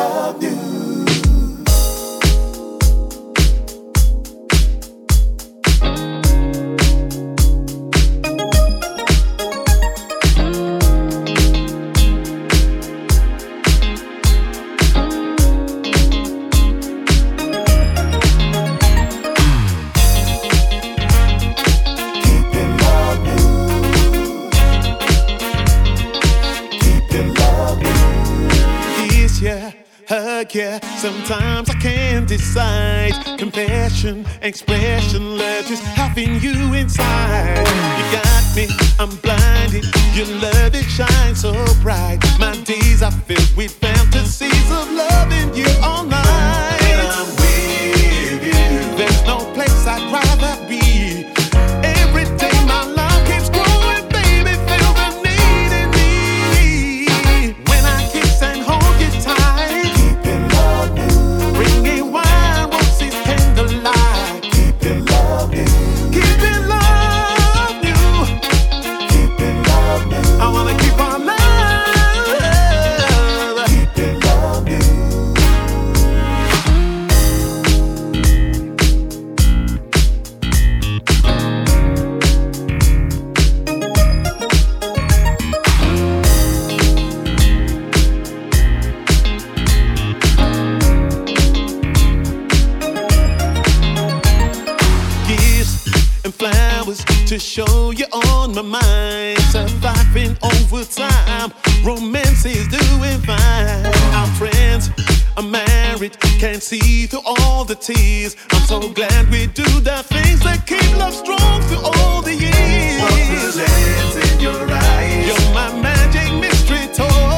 Sometimes I Expression, love just having you inside. You got me, I'm blinded. Your love it shines so bright. Can't see through all the tears. I'm so glad we do the things that keep love strong through all the years. What's in your eyes? You're my magic mystery toy.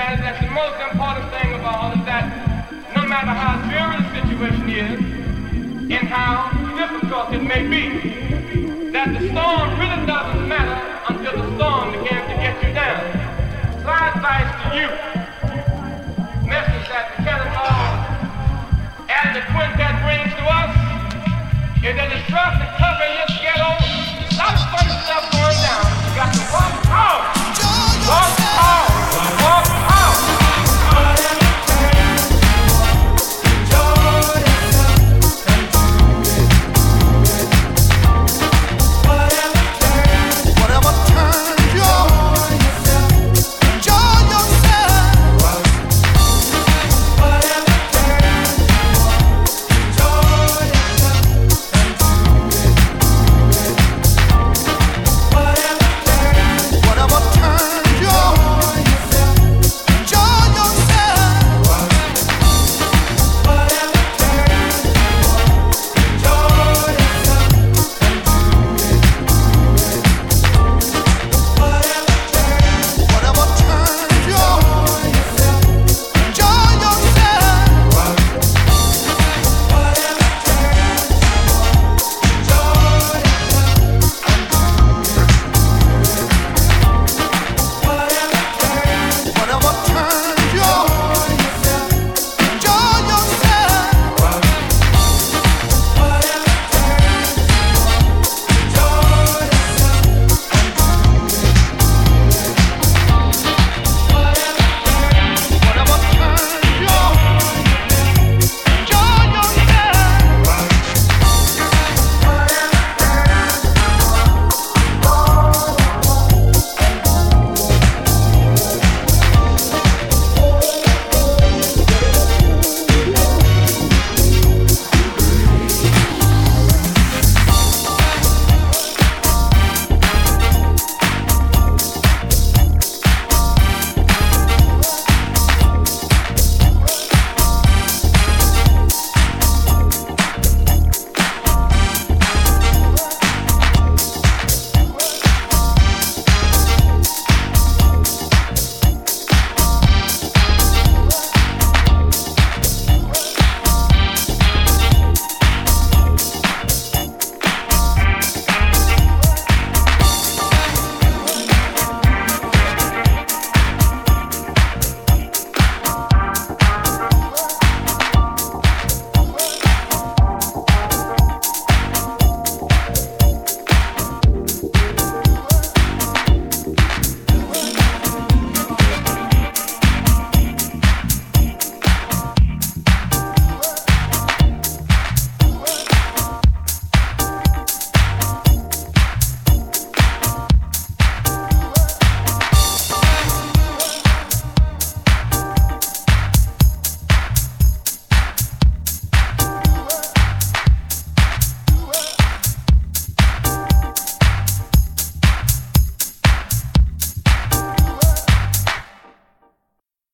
that is that the most important thing of all is that no matter how severe the situation is and how difficult it may be, that the storm really doesn't matter until the storm begins to get you down. So I advise to you, message that the Kenneth and the quintet brings to us is that it's rough to cover your ghetto. Stop putting stuff going down. You got to walk out. Walk